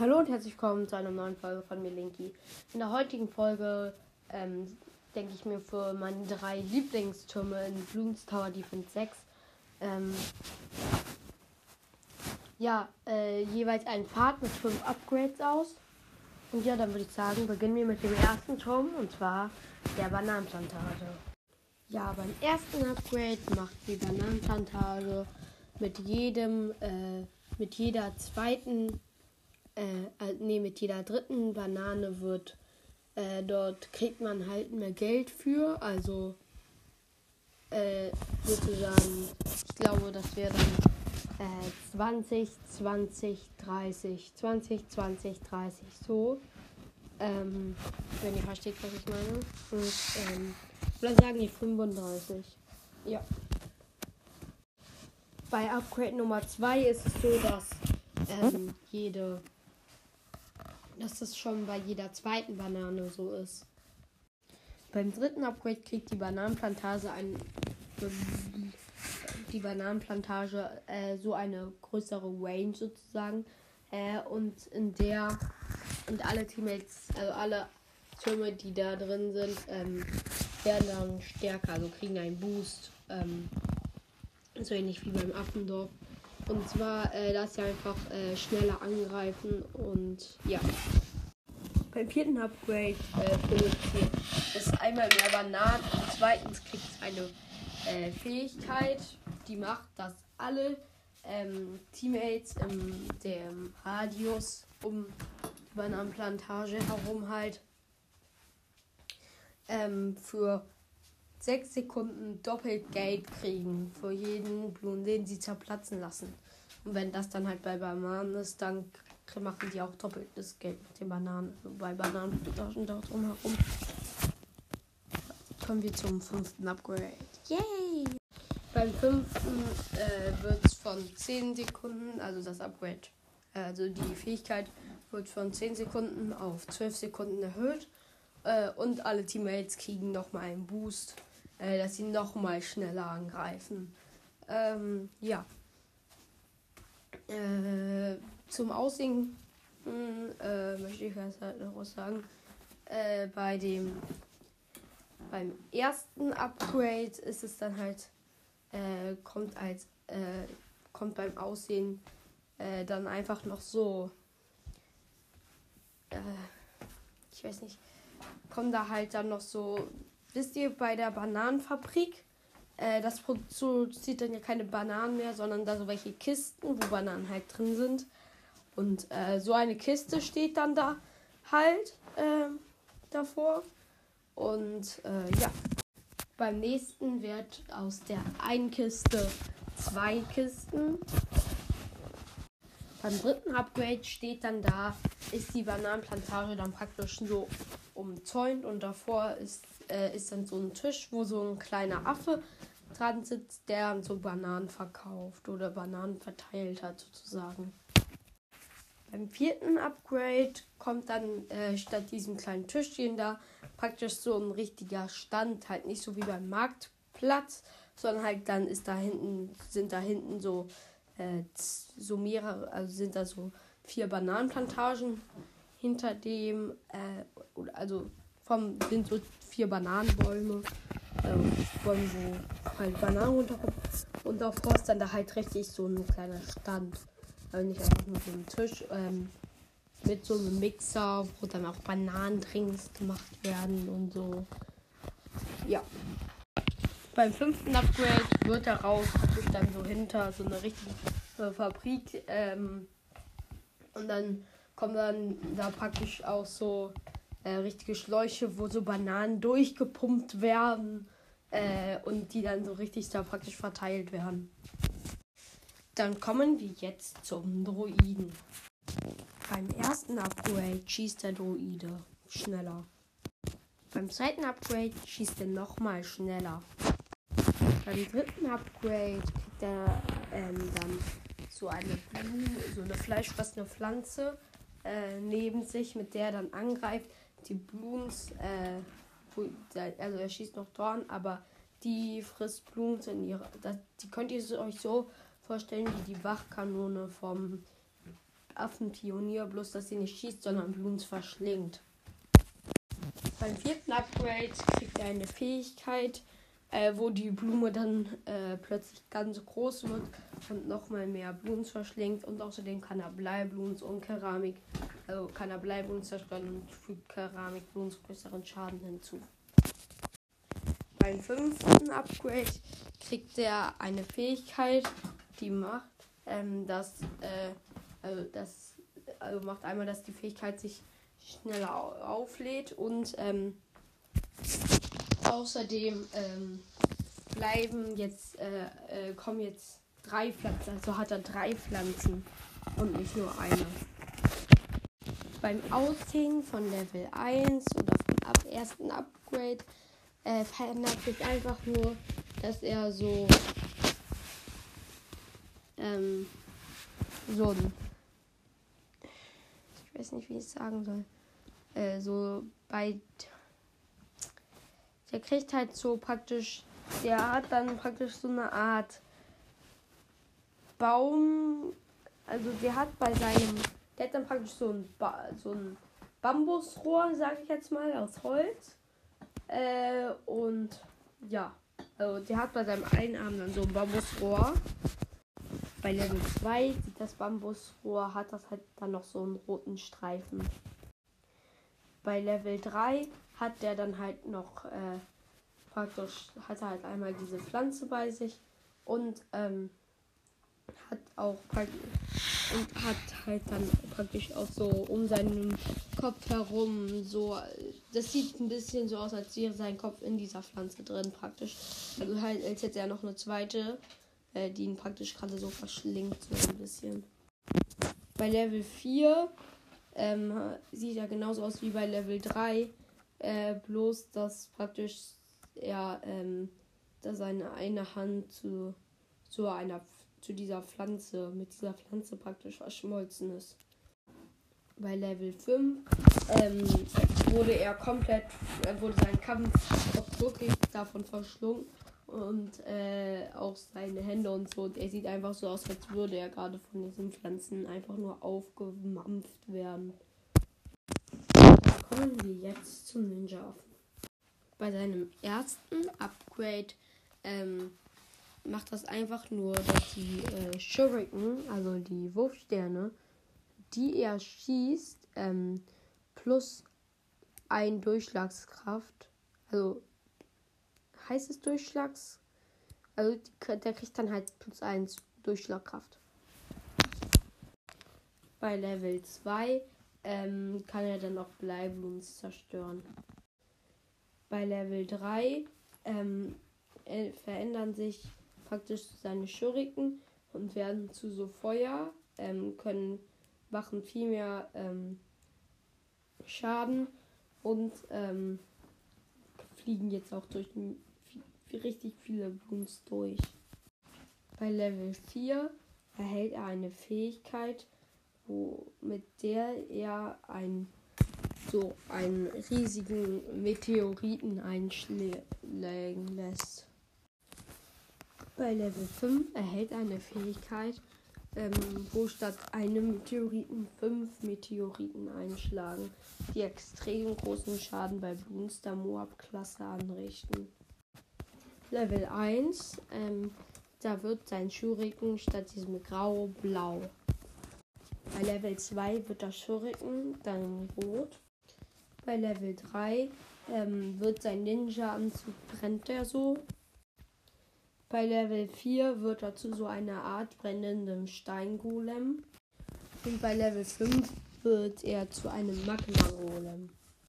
Hallo und herzlich willkommen zu einer neuen Folge von mir, Linky. In der heutigen Folge ähm, denke ich mir für meine drei Lieblingstürme in Bloons Tower Defense 6 ähm, ja, äh, jeweils einen Pfad mit fünf Upgrades aus. Und ja, dann würde ich sagen, beginnen wir mit dem ersten Turm und zwar der Bananenplantage. Ja, beim ersten Upgrade macht die Bananenplantage mit jedem, äh, mit jeder zweiten äh, nee, mit jeder dritten Banane wird, äh, dort kriegt man halt mehr Geld für. Also äh, sozusagen, ich glaube, das wäre dann äh, 20, 20, 30, 20, 20, 30, so. Ähm, wenn ihr versteht, was ich meine. Und, ähm, oder sagen die 35. Ja. Bei Upgrade Nummer 2 ist es so, dass ähm, jede dass das schon bei jeder zweiten Banane so ist. Beim dritten Upgrade kriegt die Bananenplantage ein die Bananenplantage äh, so eine größere Range sozusagen äh, und in der und alle Teammates, also alle Türme, die da drin sind, ähm, werden dann stärker, also kriegen einen Boost. Ähm, so ähnlich wie beim Affendorf. Und zwar, äh, dass sie einfach äh, schneller angreifen und ja. Beim vierten Upgrade äh, produziert es einmal mehr Bananen und zweitens kriegt es eine äh, Fähigkeit, die macht, dass alle ähm, Teammates im dem Radius um die Bananenplantage herum halt ähm, für sechs Sekunden doppelt Geld kriegen für jeden Blumen, den sie zerplatzen lassen. Und wenn das dann halt bei Bananen ist, dann machen die auch doppeltes Geld mit den Bananen. Also bei Bananenplantagen da drumherum. Kommen wir zum fünften Upgrade. Yay! Beim fünften äh, wird es von 10 Sekunden, also das Upgrade, also die Fähigkeit wird von 10 Sekunden auf 12 Sekunden erhöht. Äh, und alle Teammates kriegen nochmal einen Boost äh, dass sie noch mal schneller angreifen. Ähm, ja. Äh, zum Aussehen äh, möchte ich was halt noch was sagen. Äh, bei dem beim ersten Upgrade ist es dann halt äh, kommt als äh, kommt beim Aussehen äh, dann einfach noch so äh, ich weiß nicht kommen da halt dann noch so wisst ihr, bei der Bananenfabrik, äh, das produziert dann ja keine Bananen mehr, sondern da so welche Kisten, wo Bananen halt drin sind. Und äh, so eine Kiste steht dann da halt äh, davor. Und äh, ja, beim nächsten wird aus der einen Kiste zwei Kisten. Beim dritten Upgrade steht dann da, ist die Bananenplantage dann praktisch so umzäunt und davor ist äh, ist dann so ein Tisch, wo so ein kleiner Affe dran sitzt, der so Bananen verkauft oder Bananen verteilt hat sozusagen. Beim vierten Upgrade kommt dann äh, statt diesem kleinen Tischchen da praktisch so ein richtiger Stand, halt nicht so wie beim Marktplatz, sondern halt dann ist da hinten, sind da hinten so, äh, so mehrere, also sind da so vier Bananenplantagen hinter dem, äh, also vom, sind so vier Bananenbäume. Ähm, Bäume, wo halt Bananen runterkommen. Und davor ist dann da halt richtig so ein kleiner Stand. Also nicht einfach nur so ein Tisch. Ähm, mit so einem Mixer, wo dann auch Bananendrinks gemacht werden und so. Ja. Beim fünften Upgrade wird daraus dann so hinter so eine richtige äh, Fabrik. Ähm, und dann kommt dann da praktisch auch so äh, richtige Schläuche, wo so Bananen durchgepumpt werden äh, und die dann so richtig da praktisch verteilt werden. Dann kommen wir jetzt zum Droiden. Beim ersten Upgrade schießt der Droide schneller. Beim zweiten Upgrade schießt er nochmal schneller. Beim dritten Upgrade kriegt er ähm, dann so eine Blume, so eine fleischfressende Pflanze äh, neben sich, mit der er dann angreift die Bloons, äh, also er schießt noch Dorn, aber die frisst Bloons in ihre. Das, die könnt ihr euch so vorstellen wie die Wachkanone vom Affenpionier, bloß dass sie nicht schießt, sondern Bloons verschlingt. Beim vierten Upgrade kriegt er eine Fähigkeit, äh, wo die Blume dann äh, plötzlich ganz groß wird und nochmal mehr Bloons verschlingt. Und außerdem kann er Bleibloons und Keramik, also kann er Bleibloons zerstören und fügt Keramikbloons größeren Schaden hinzu. Beim fünften Upgrade kriegt er eine Fähigkeit, die macht, ähm, dass, äh, also das, also macht einmal, dass die Fähigkeit sich schneller auflädt und ähm, außerdem ähm, bleiben jetzt, äh, äh, kommen jetzt drei Pflanzen, also hat er drei Pflanzen und nicht nur eine. Beim Aushängen von Level 1 oder vom ab ersten Upgrade äh, verändert sich einfach nur, dass er so ähm, so ein ich weiß nicht, wie ich es sagen soll. Äh, so bei der kriegt halt so praktisch, der hat dann praktisch so eine Art Baum, also der hat bei seinem, der hat dann praktisch so ein, ba so ein Bambusrohr, sag ich jetzt mal, aus Holz. Äh, und ja, also der hat bei seinem einen Arm dann so ein Bambusrohr. Bei Level 2 sieht das Bambusrohr, hat das halt dann noch so einen roten Streifen. Bei Level 3 hat der dann halt noch äh, praktisch, hat er halt einmal diese Pflanze bei sich und ähm, hat auch und hat halt dann praktisch auch so um seinen Kopf herum so das sieht ein bisschen so aus als wäre sein Kopf in dieser Pflanze drin praktisch. Also halt als hätte er noch eine zweite äh, die ihn praktisch gerade so verschlingt so ein bisschen. Bei Level 4 ähm, sieht er genauso aus wie bei Level 3 äh, bloß dass praktisch er ähm, da seine eine Hand zu zu einer zu dieser Pflanze, mit dieser Pflanze praktisch verschmolzen ist. Bei Level 5 ähm, wurde er komplett, er wurde sein Kampf auch wirklich davon verschlungen und äh, auch seine Hände und so. Und er sieht einfach so aus, als würde er gerade von diesen Pflanzen einfach nur aufgemampft werden. Kommen wir jetzt zum Ninja-Affen. Bei seinem ersten Upgrade ähm, macht das einfach nur, dass die äh, Shuriken, also die Wurfsterne, die er schießt, ähm, plus ein Durchschlagskraft, also heißt es Durchschlags, also der kriegt dann halt plus eins Durchschlagkraft. Bei Level 2 ähm, kann er dann auch Bleibluns zerstören. Bei Level 3 ähm, äh, verändern sich praktisch seine Schuriken und werden zu so Feuer, ähm, können, machen viel mehr ähm, Schaden und ähm, fliegen jetzt auch durch richtig viele Bloons durch. Bei Level 4 erhält er eine Fähigkeit, wo, mit der er ein, so einen riesigen Meteoriten einschlägen lässt. Bei Level 5 erhält eine Fähigkeit, ähm, wo statt einem Meteoriten fünf Meteoriten einschlagen, die extrem großen Schaden bei Bloons der Moab-Klasse anrichten. Level 1, ähm, da wird sein Schuriken statt diesem Grau blau. Bei Level 2 wird das Schuriken dann rot. Bei Level 3 ähm, wird sein Ninja-Anzug brennt er so bei Level 4 wird er zu so einer Art brennendem Steingolem. Und bei Level 5 wird er zu einem Magma-Golem.